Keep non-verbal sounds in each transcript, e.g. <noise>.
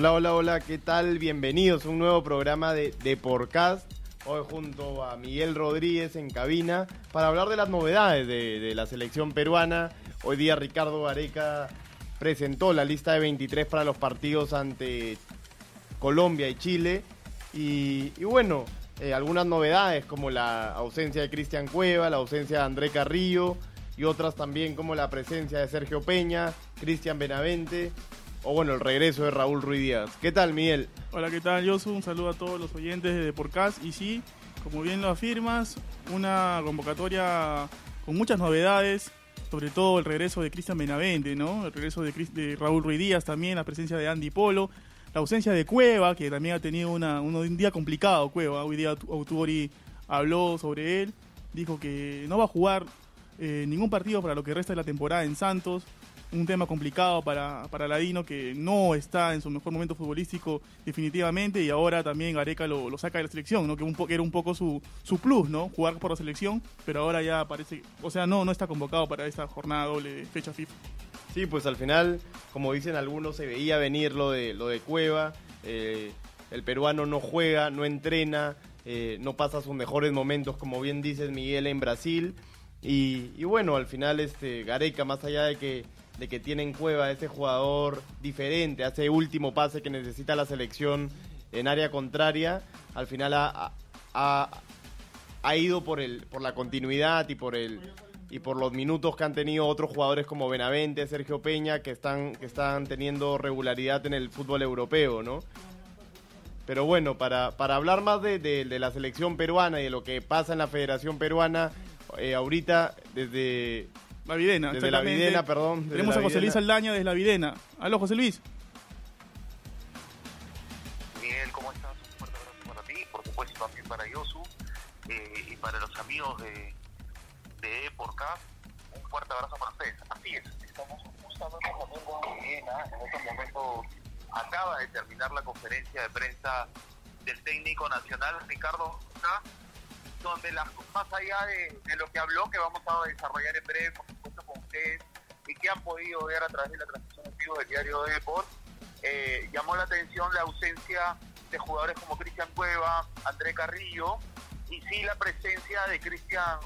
Hola, hola, hola, ¿qué tal? Bienvenidos a un nuevo programa de, de Podcast. Hoy junto a Miguel Rodríguez en cabina para hablar de las novedades de, la selección peruana. Hoy día Ricardo Gareca presentó la lista de 23 para los partidos ante Colombia y Chile. Y, y bueno, eh, algunas novedades como la ausencia de Cristian Cueva, la ausencia de André Carrillo y otras también como la presencia de Sergio Peña, Cristian Benavente o bueno, el regreso de Raúl Ruiz Díaz. ¿Qué tal, Miguel? Hola, ¿qué tal, Josu? Un saludo a todos los oyentes de Deporcast. Y sí, como bien lo afirmas, una convocatoria con muchas novedades, sobre todo el regreso de Cristian Benavente, ¿no? El regreso de, Raúl Ruiz Díaz también, la presencia de Andy Polo, la ausencia de Cueva, que también ha tenido una, un día complicado, Cueva. Hoy día Autori habló sobre él, dijo que no va a jugar eh, ningún partido para lo que resta de la temporada en Santos un tema complicado para, para Ladino que no está en su mejor momento futbolístico definitivamente y ahora también Gareca lo, saca de la selección, ¿no? que, un era un poco su, su plus, ¿no? jugar por la selección, pero ahora ya parece, o sea, no, no está convocado para esta jornada doble fecha FIFA. Sí, pues al final, como dicen algunos, se veía venir lo de, lo de Cueva, eh, el peruano no juega, no entrena, eh, no pasa sus mejores momentos, como bien dices Miguel, en Brasil. Y, y, bueno, al final este Gareca, más allá de que de que tiene en Cueva ese jugador diferente, hace último pase que necesita la selección en área contraria, al final ha, ha, ido por, el, por la continuidad y por, el, y por los minutos que han tenido otros jugadores como Benavente, Sergio Peña, que están, que están teniendo regularidad en el fútbol europeo, ¿no? Pero bueno, para, para hablar más de, de, la selección peruana y de lo que pasa en la Federación Peruana, eh, ahorita desde la Videna. Desde la Videna, perdón. Tenemos a José Luis Aldaña desde la Videna. Aló, José Luis. Miguel, ¿cómo estás? Un fuerte abrazo para ti, por supuesto también para Yosu eh, y para los amigos de, de Porcast. Un fuerte abrazo para ustedes. Así es, estamos justamente en Videna. En este momento acaba de terminar la conferencia de prensa del técnico nacional Ricardo donde las, más allá de, lo que habló, que vamos a desarrollar en breve, por con y que han podido ver a través de la transmisión en vivo del diario de Deport, eh, llamó la atención la ausencia de jugadores como Cristian Cueva, André Carrillo, y sí la presencia de Cristian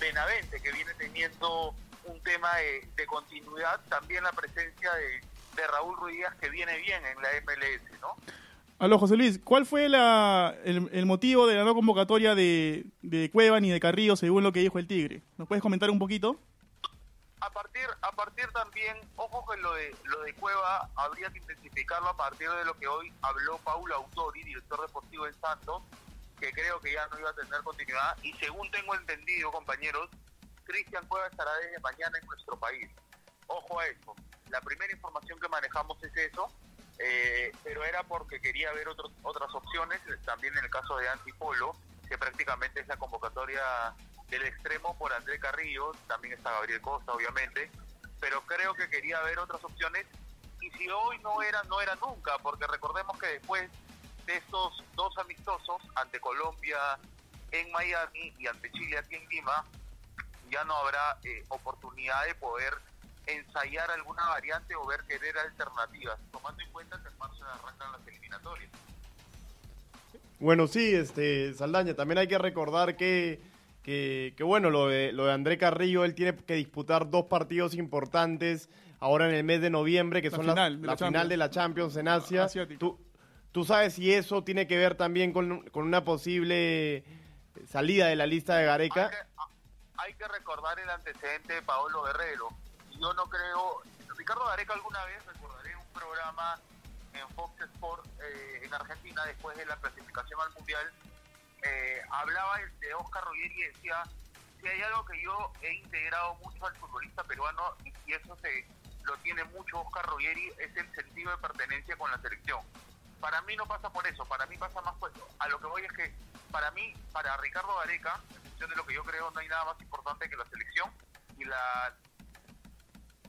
Benavente, que viene teniendo un tema de, continuidad, también la presencia de, Raúl Ruiz que viene bien en la MLS, ¿no? Aló, José Luis, ¿cuál fue el, motivo de la no convocatoria de Cueva ni de Carrillo, según lo que dijo el Tigre? ¿Nos puedes comentar un poquito? A partir, a partir también, ojo que lo de, lo de Cueva habría que intensificarlo a partir de lo que hoy habló Paulo Autori, director deportivo del Santos, que creo que ya no iba a tener continuidad. Y según tengo entendido, compañeros, Cristian Cueva estará desde mañana en nuestro país. Ojo a eso. La primera información que manejamos es eso eh, pero era porque quería ver otros, otras opciones, también en el caso de Antipolo, que prácticamente es la convocatoria del extremo por André Carrillo, también está Gabriel Costa, obviamente, pero creo que quería ver otras opciones y si hoy no era, no era nunca, porque recordemos que después de estos dos amistosos, ante Colombia en Miami y ante Chile aquí en Lima, ya no habrá eh, oportunidad de poder ensayar alguna variante o ver querer alternativas, tomando en cuenta que en marzo arrancan las eliminatorias. Bueno, sí, este Saldaña, también hay que recordar que, que, bueno, lo de, lo de André Carrillo, él tiene que disputar dos partidos importantes ahora en el mes de noviembre, que son la, la, final de la Champions en Asia. ¿Tú, ¿Tú sabes si eso tiene que ver también con, con una posible salida de la lista de Gareca? Hay que, hay que recordar el antecedente de Paolo Guerrero yo no creo. Ricardo Gareca alguna vez, recordaré un programa en Fox Sport eh, en Argentina después de la clasificación al Mundial, eh, hablaba de Oscar Ruggeri y decía, si hay algo que yo he integrado mucho al futbolista peruano y eso se lo tiene mucho Oscar Ruggeri, es el sentido de pertenencia con la selección. Para mí no pasa por eso, para mí pasa más pues, a lo que voy es que para mí, para Ricardo Gareca, en función de lo que yo creo, no hay nada más importante que la selección y la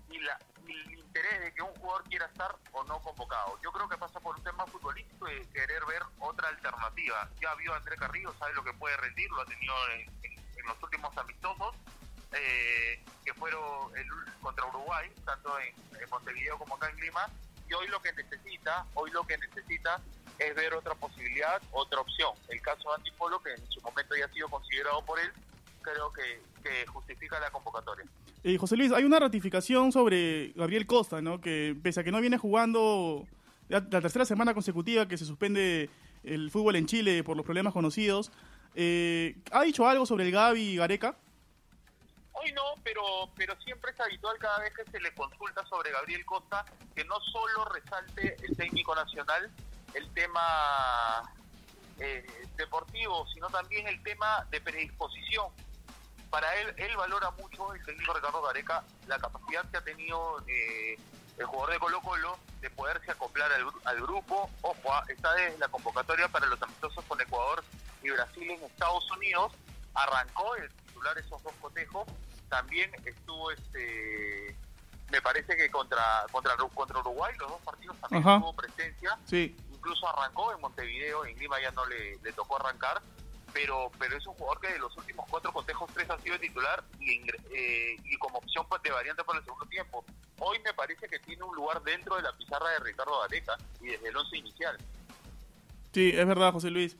y, la, el interés de que un jugador quiera estar o no convocado. Yo creo que pasa por un tema futbolístico y querer ver otra alternativa. Ya vio a André Carrillo, sabe lo que puede rendir, lo ha tenido en, los últimos amistosos, eh, que fueron el, contra Uruguay, tanto en, Montevideo como acá en Lima, y hoy lo que necesita, hoy lo que necesita es ver otra posibilidad, otra opción. El caso de Andy Polo, que en su momento ya ha sido considerado por él, creo que justifica la convocatoria. Eh, José Luis, hay una ratificación sobre Gabriel Costa, ¿no? Que pese a que no viene jugando la, tercera semana consecutiva que se suspende el fútbol en Chile por los problemas conocidos, eh, ¿ha dicho algo sobre el Gaby Gareca? Hoy no, pero, pero siempre es habitual cada vez que se le consulta sobre Gabriel Costa que no solo resalte el técnico nacional el tema eh, deportivo, sino también el tema de predisposición. Para él, él valora mucho, el técnico Ricardo Gareca, la capacidad que ha tenido eh, el jugador de Colo Colo de poderse acoplar al, al grupo. Ojo, ah, está desde la convocatoria para los amistosos con Ecuador y Brasil en Estados Unidos. Arrancó el titular esos dos cotejos. También estuvo este me parece que contra contra contra Uruguay los dos partidos también Ajá. tuvo presencia Sí. incluso arrancó en Montevideo, en Lima ya no le, le tocó arrancar, pero pero es un jugador que de los últimos cuatro cotejos tres ha sido titular y, eh, y como opción de variante para el segundo tiempo. Hoy me parece que tiene un lugar dentro de la pizarra de Ricardo Gareca y desde el once inicial. Sí, es verdad, José Luis.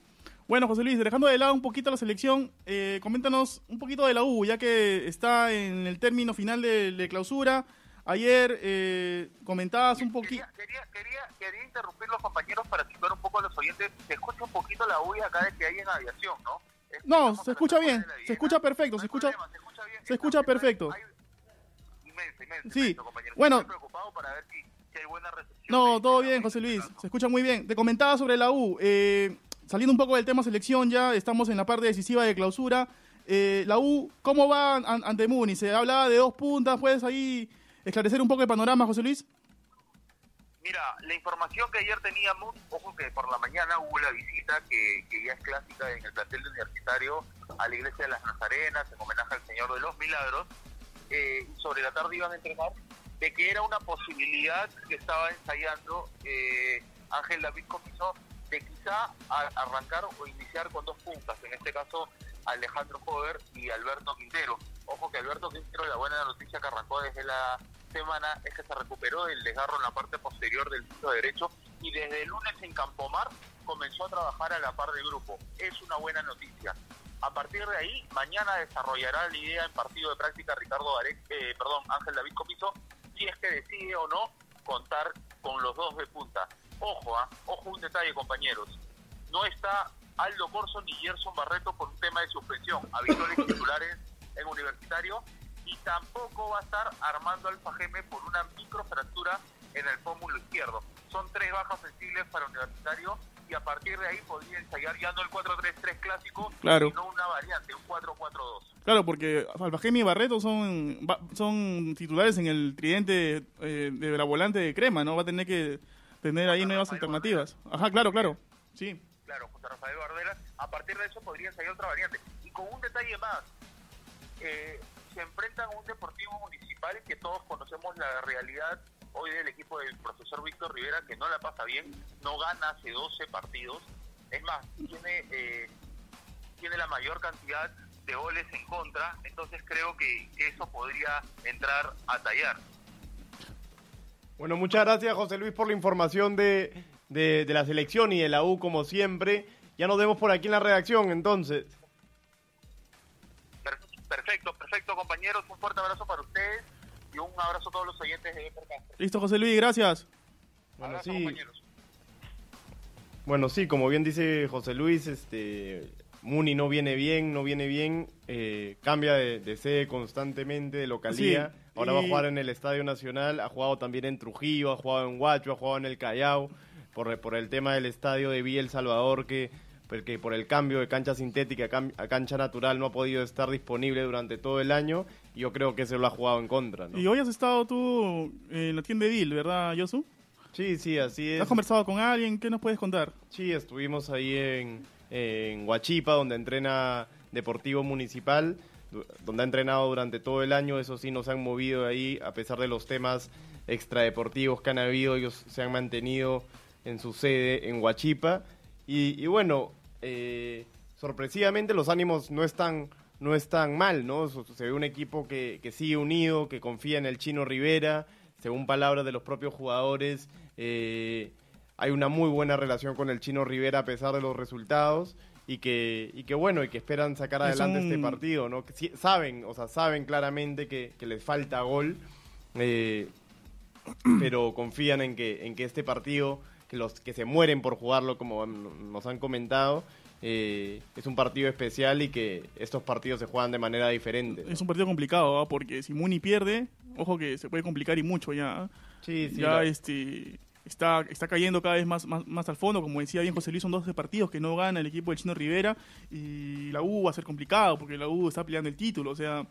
Bueno, José Luis, dejando de lado un poquito la selección, eh, coméntanos un poquito de la U, ya que está en el término final de, de clausura. Ayer eh, comentabas un poquito... Quería, quería, quería, quería interrumpir los compañeros para situar un poco a los oyentes. Se escucha la bulla que hay en aviación, ¿no? Es que No, se escucha bien, se escucha perfecto, No se escucha- problema, se escucha bien. se escucha perfecto. hay- Inmenso, inmenso, Sí, inmenso, compañero. bueno. Estoy preocupado para ver si, si hay buena recepción. No, todo bien, José Luis. ¿no? Se escucha muy bien. Te comentaba sobre la U. eh, saliendo un poco del tema selección ya, estamos en la parte decisiva de clausura. Eh, la U, ¿cómo va an- ante Muni? Se hablaba de dos puntas. ¿Puedes ahí esclarecer un poco el panorama, José Luis? Mira, la información que ayer teníamos, ojo que por la mañana hubo la visita que, que ya es clásica en el plantel universitario a la iglesia de las Nazarenas, en homenaje al Señor de los Milagros, eh, sobre la tarde iban a entrenar, de que era una posibilidad que estaba ensayando eh, Ángel David Comiso de quizá arrancar o iniciar con dos puntas, en este caso Alejandro Jover y Alberto Quintero. Ojo que Alberto Quintero, la buena noticia que arrancó desde la semana es que se recuperó del desgarro en la parte posterior del piso derecho y desde el lunes en Campomar comenzó a trabajar a la par del grupo. Es una buena noticia. A partir de ahí, mañana desarrollará la idea en partido de práctica Ricardo eh, perdón, Ángel David Comiso, si es que decide o no contar con los dos de punta. Ojo, ah, ojo un detalle, compañeros. No está Aldo Corso ni Gerson Barreto por un tema de suspensión, habituales titulares en universitario, y tampoco va a estar Armando Alfajeme por una microfractura en el pómulo izquierdo. Son tres bajas sensibles para universitario y a partir de ahí podría ensayar ya no el 4-3-3 clásico, Claro. sino una variante, un 4-4-2. Claro, porque Albajemi y Barreto son, son titulares en el tridente eh, de la volante de crema, ¿no? Va a tener que tener ahí nuevas Rafael alternativas. Ajá, claro, claro. Sí. Claro, José Rafael Bardera. A partir de eso podría ensayar otra variante. Y con un detalle más, eh, se enfrentan a un deportivo municipal que todos conocemos la realidad hoy del equipo del profesor Víctor Rivera, que no la pasa bien, no gana hace 12 partidos. Es más, tiene, eh, tiene la mayor cantidad de goles en contra, entonces creo que, que eso podría entrar a tallar. Bueno, muchas gracias José Luis por la información de, de, de la selección y de la U como siempre. Ya nos vemos por aquí en la redacción entonces. Fuerte abrazo para ustedes y un abrazo a todos los oyentes de Podcast. Listo, José Luis, gracias. Bueno, Abrazo, sí, compañeros. Bueno, sí, como bien dice José Luis, este Muni no viene bien, no viene bien, eh, cambia de, de sede constantemente, de localía. Sí, Ahora va a jugar en el Estadio Nacional, ha jugado también en Trujillo, ha jugado en Huacho, ha jugado en el Callao, por, por el tema del estadio de Villa El Salvador, que, porque por el cambio de cancha sintética a, cancha natural no ha podido estar disponible durante todo el año, yo creo que se lo ha jugado en contra. ¿no? Y hoy has estado tú en la tienda de Dil, ¿verdad, Yosu? Sí, sí, así es. ¿Has conversado con alguien? ¿Qué nos puedes contar? Sí, estuvimos ahí en, en Huachipa, donde entrena Deportivo Municipal, donde ha entrenado durante todo el año. Eso sí, no se han movido de ahí, a pesar de los temas extradeportivos que han habido, ellos se han mantenido en su sede en Huachipa. Y, y bueno, eh, sorpresivamente los ánimos no están, no están mal, ¿no? Se ve un equipo que, que sigue unido, que confía en el Chino Rivera, según palabras de los propios jugadores, eh, hay una muy buena relación con el chino Rivera a pesar de los resultados y que, y que bueno, y que esperan sacar Es adelante este partido, ¿no? Que sí- saben, o sea, saben claramente que, que les falta gol, eh, <clears throat> pero confían en que, en que este partido, que los que se mueren por jugarlo, como nos han comentado, eh, es un partido especial y que estos partidos se juegan de manera diferente. ¿no? Es un partido complicado, ¿ah? porque si Muni pierde, ojo que se puede complicar y mucho ya. ¿ah? Sí, sí, ya la- este está, está cayendo cada vez más, más, más al fondo. Como decía bien José Luis, son 12 partidos que no gana el equipo del Chino Rivera y la U va a ser complicado porque la U está peleando el título. O sea,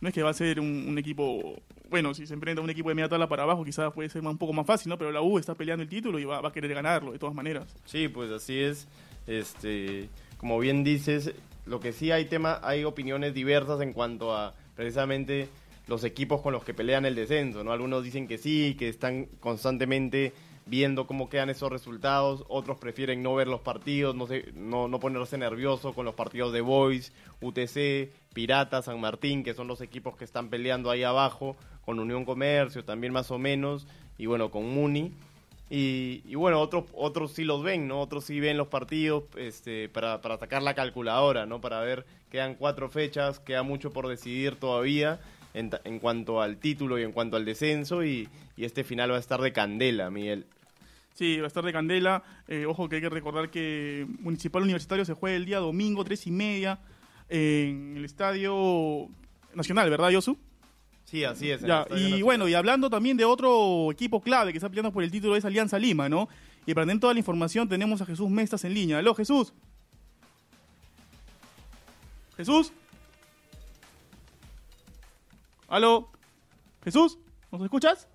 no es que va a ser un, un equipo. Bueno, si se enfrenta a un equipo de media tabla para abajo, quizás puede ser un poco más fácil, ¿no? Pero la U está peleando el título y va, va a querer ganarlo de todas maneras. Sí, pues así es. Este, como bien dices, lo que sí hay tema, hay opiniones diversas en cuanto a precisamente los equipos con los que pelean el descenso, ¿no? Algunos dicen que sí, que están constantemente viendo cómo quedan esos resultados, otros prefieren no ver los partidos, no sé, no, no ponerse nervioso con los partidos de Boys, UTC, Pirata, San Martín, que son los equipos que están peleando ahí abajo, con Unión Comercio también más o menos, y bueno, con Muni. Y, y bueno, otros otros sí los ven, ¿no? Otros sí ven los partidos este, para, para sacar la calculadora, ¿no? Para ver, quedan cuatro fechas, queda mucho por decidir todavía en, en cuanto al título y en cuanto al descenso y, y este final va a estar de candela, Miguel. Sí, va a estar de candela. Eh, ojo que hay que recordar que Municipal Universitario se juega el día domingo, tres y media, en el Estadio Nacional, ¿verdad, Yosu? Sí, así es. Ya, y bueno, y hablando también de otro equipo clave que está peleando por el título es Alianza Lima, ¿no? Y para tener toda la información tenemos a Jesús Mestas en línea. Aló, Jesús. Jesús. Aló. Jesús, ¿nos escuchas?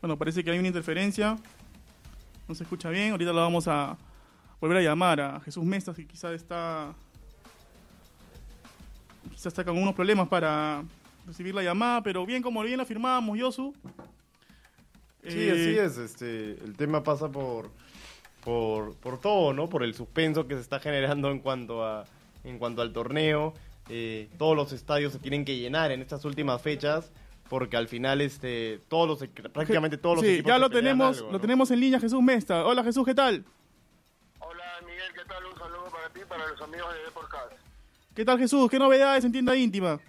Bueno, parece que hay una interferencia. No se escucha bien. Ahorita lo vamos a volver a llamar a Jesús Mestas, que quizás está quizás está con unos problemas para recibir la llamada, pero bien como bien la firmábamos, Yosu. Sí, Eh, así es. Este, el tema pasa por, por, por todo, ¿no? Por el suspenso que se está generando en cuanto a en cuanto al torneo. Eh, todos los estadios se tienen que llenar en estas últimas fechas porque al final este todos los prácticamente todos los sí, equipos ya lo tenemos, algo, lo ¿no? tenemos en línea Jesús Mesta. Hola Jesús, ¿qué tal? Hola Miguel, ¿qué tal? Un saludo para ti y para los amigos de Deporcast. ¿Qué tal Jesús? ¿Qué novedades en tienda íntima?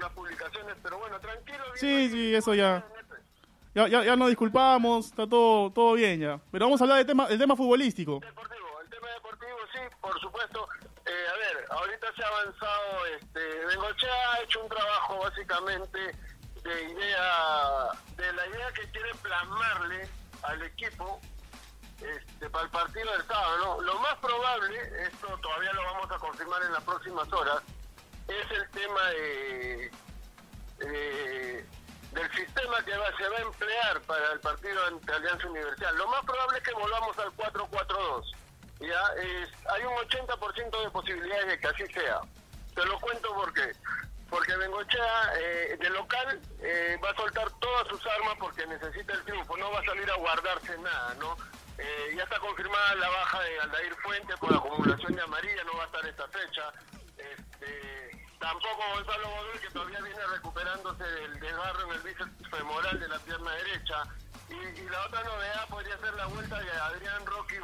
Algunas publicaciones, pero bueno, tranquilo. bien, Sí, sí, eso ya. NP. Ya, ya, ya nos disculpamos, está todo, todo bien ya. Pero vamos a hablar del tema, del tema futbolístico. Deportivo, el tema deportivo sí, por supuesto. Eh, a ver, ahorita se ha avanzado, este, Bengochea ha hecho un trabajo básicamente de idea, de la idea que quiere plasmarle al equipo este, para el partido del sábado. ¿no? Lo más probable, esto todavía lo vamos a confirmar en las próximas horas, es el tema de, del sistema que se va a emplear para el partido ante Alianza Universidad. Lo más probable es que volvamos al 4-4-2. Ya es, hay un 80% de posibilidades de que así sea. Te lo cuento porque porque Bengochea eh, de local eh, va a soltar todas sus armas porque necesita el triunfo, no va a salir a guardarse nada, ¿no? Eh, ya está confirmada la baja de Aldair Fuentes por acumulación de amarilla, no va a estar esta fecha. Este, tampoco Gonzalo Godoy, que todavía viene recuperándose del desgarro en el bíceps femoral de la pierna derecha. Y, y la otra novedad podría ser la vuelta de Adrián Rocky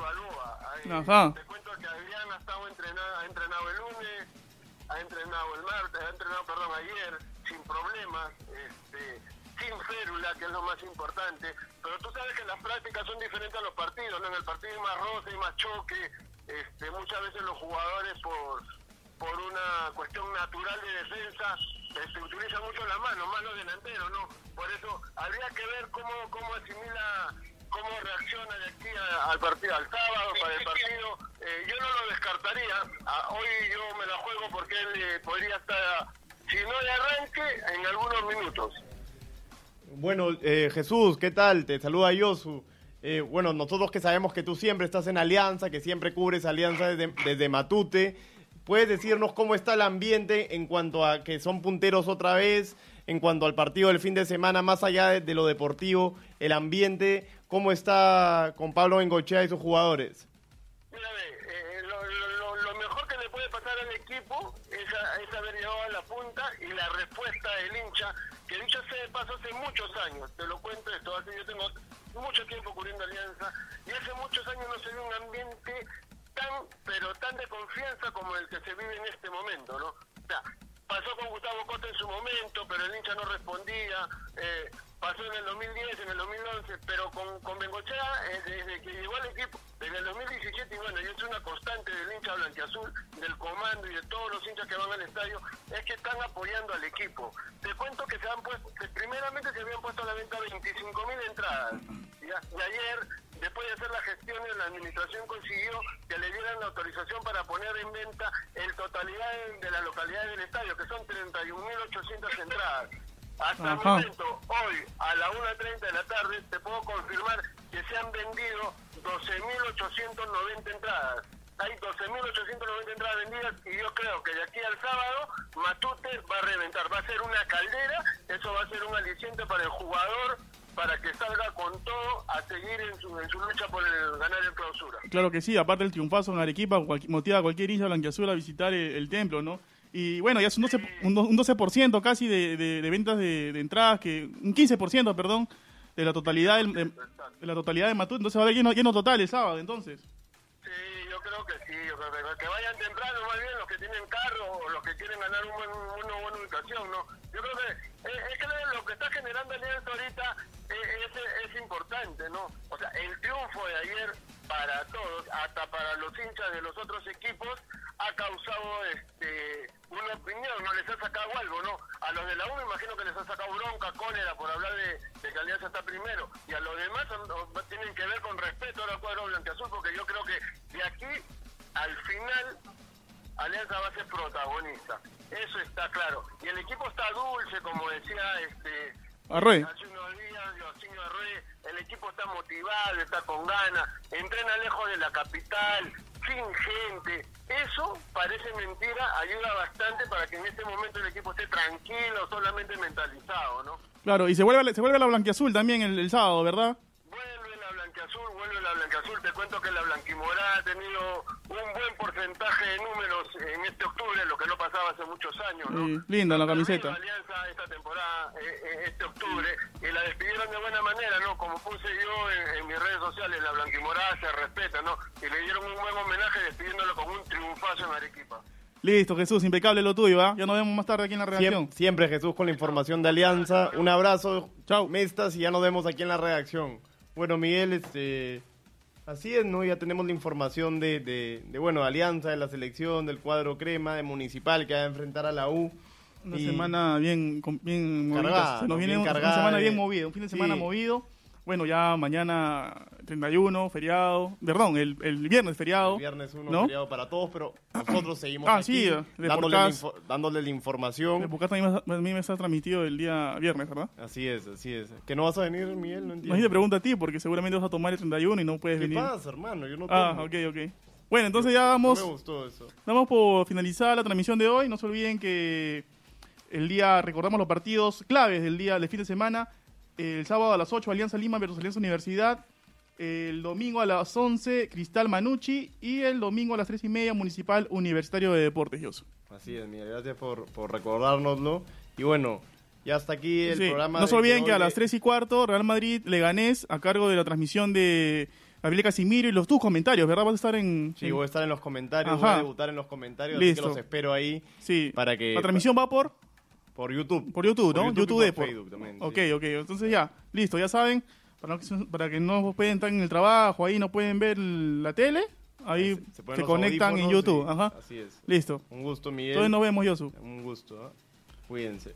Ajá. Te cuento que Adrián ha estado entrenado, ha entrenado el lunes, ha entrenado el martes, ha entrenado, perdón, ayer, sin problemas, este, sin férula, que es lo más importante. Pero tú sabes que las prácticas son diferentes a los partidos, ¿no? En el partido hay más roce, hay más choque, este, muchas veces los jugadores por por una cuestión natural de defensa este, utilizan mucho la mano, más los delanteros, ¿no? Por eso habría que ver cómo, cómo asimila cómo reacciona de aquí a- al partido, al sábado, para el partido. Eh, yo no lo descartaría. Ah, hoy yo me la juego porque él eh, podría estar, si no de arranque, en algunos minutos. Bueno, eh, Jesús, ¿qué tal? Te saluda Yosu. Eh, bueno, nosotros que sabemos que tú siempre estás en Alianza, que siempre cubres Alianza desde, desde Matute, ¿Puedes decirnos cómo está el ambiente en cuanto a que son punteros otra vez? En cuanto al partido del fin de semana, más allá de, lo deportivo, el ambiente, ¿cómo está con Pablo Bengochea y sus jugadores? Eh, lo mejor que le puede pasar al equipo es haber llegado a la punta y la respuesta del hincha, que el hincha se de paso hace muchos años, te lo cuento esto, hace yo tengo mucho tiempo cubriendo Alianza y hace muchos años no se ve un ambiente tan, pero tan de confianza como el que se vive en este momento, ¿no? O sea, pasó con Gustavo Costa en su momento, pero el hincha no respondía, eh, pasó en el 2010, en el 2011, pero con, con Bengochea, eh, desde que llegó al equipo, desde el 2017, y bueno, y es una constante del hincha blanquiazul, del comando y de todos los hinchas que van al estadio, es que están apoyando al equipo. Te cuento que se han puesto, que primeramente se habían puesto a la venta 25 mil entradas, ¿ya? y ayer, después de hacer las gestiones, la administración consiguió que le dieran la autorización para poner en venta el totalidad de, de la localidad del estadio, que son 31.800 entradas. Hasta el momento, hoy a la 1.30 de la tarde, te puedo confirmar que se han vendido 12.890 entradas. Hay 12.890 entradas vendidas y yo creo que de aquí al sábado Matute va a reventar. Va a ser una caldera, eso va a ser un aliciente para el jugador para que salga con todo a seguir en su, en su lucha por el, ganar el clausura. Claro que sí, aparte el triunfazo en Arequipa cual- motiva a cualquier hincha blanquiazul a visitar el, el templo, ¿no? Y bueno, ya es un 12%, un do- un 12% casi de, de- de ventas de, de entradas, que un 15%, perdón, de la totalidad del- de, la totalidad de Matut. Entonces va a haber lleno, lleno total el sábado, entonces. Que vayan temprano más bien los que tienen carro o los que quieren ganar un buen, una buena ubicación, ¿no? Yo creo que eh, es que lo que está generando Alianza ahorita eh, es, es importante, ¿no? O sea, el triunfo de ayer para todos, hasta para los hinchas de los otros equipos, ha causado este una opinión, ¿no? Les ha sacado algo, ¿no? A los de la U me imagino que les ha sacado bronca, cólera por hablar de, de que Alianza está primero. Y a los demás tienen que ver con respeto al cuadro blanqueazul, porque yo creo que de aquí al final Alianza va a ser protagonista. Eso está claro. Y el equipo está dulce, como decía este Arroyo. hace unos días Arrué, el equipo está motivado, está con ganas, entrena lejos de la capital, sin gente. Eso parece mentira, ayuda bastante para que en este momento el equipo esté tranquilo, solamente mentalizado, ¿no? Claro, y se vuelve, se vuelve a la blanquiazul también el, el sábado, ¿verdad? Vuelve la blanquiazul, vuelve la blanquiazul. Te cuento que la blanquimorada ha tenido un buen porcentaje de números en este octubre, lo que no pasaba hace muchos años, ¿no? Sí, linda la camiseta. vino Alianza esta temporada, eh, eh, este octubre, y la despidieron de buena manera, ¿no? Como puse yo en, en mis redes sociales, la blanquimorada se respeta, ¿no? Y le dieron un buen homenaje despidiéndolo con un triunfazo en Arequipa. Listo, Jesús, impecable lo tuyo, ¿va? Ya nos vemos más tarde aquí en la redacción. Siempre, siempre Jesús con la información de Alianza. Un abrazo. Chao. Mestas y ya nos vemos aquí en la redacción. Bueno, Miguel, este, así es, ¿no? Ya tenemos la información de, de, de, bueno, de Alianza, de la selección, del cuadro crema, de Municipal que va a enfrentar a la U. Una Y- semana bien, bien movida. Cargada, Se nos ¿no? viene una semana de- bien movida, un fin de semana Sí. movido. Bueno, ya mañana 31, feriado. Perdón, el, el viernes feriado. El viernes uno ¿no? feriado para todos, pero nosotros seguimos Ah, aquí sí, de dándole, la info- dándole la información. El podcast a mí me está transmitido el día viernes, ¿verdad? Así es, así es. ¿Que no vas a venir, Miguel? No entiendo. Bien te pregunto a ti, porque seguramente vas a tomar el 31 y no puedes ¿Qué venir. pasa, hermano? Yo no Ah, tomo. ok, ok. Bueno, entonces ya No damos, me gustó eso. damos por finalizada la transmisión de hoy. No se olviden que el día, recordamos los partidos claves del día del fin de semana. El sábado a las 8, Alianza Lima versus Alianza Universidad. El domingo a las 11, Cristal Manucci. Y el domingo a las 3 y media, Municipal Universitario de Deportes, Yosu. Así es, Miguel. Gracias por, por recordárnoslo. Y bueno, ya hasta aquí el Sí, programa. No se de olviden que a hoy las de- 3 y cuarto, Real Madrid Leganés, a cargo de la transmisión de Gabriel Casimiro y los tus comentarios, ¿verdad? Vas a estar en. Sí, en- voy a estar en los comentarios, Ajá. voy a debutar en los comentarios, así Listo. que los espero ahí sí. para que... La transmisión va por. Por YouTube. Por YouTube, Por ¿no? YouTube y YouTube, por de por. Facebook también, Ok, sí. ok. Entonces ya, listo, ya saben. Para, no- para que no pueden estar en el trabajo, ahí no pueden ver la tele, ahí se, Se conectan en YouTube. Ajá. Así es. Listo. Un gusto, Miguel. Entonces nos vemos, Yosu. Un gusto. ¿eh? Cuídense.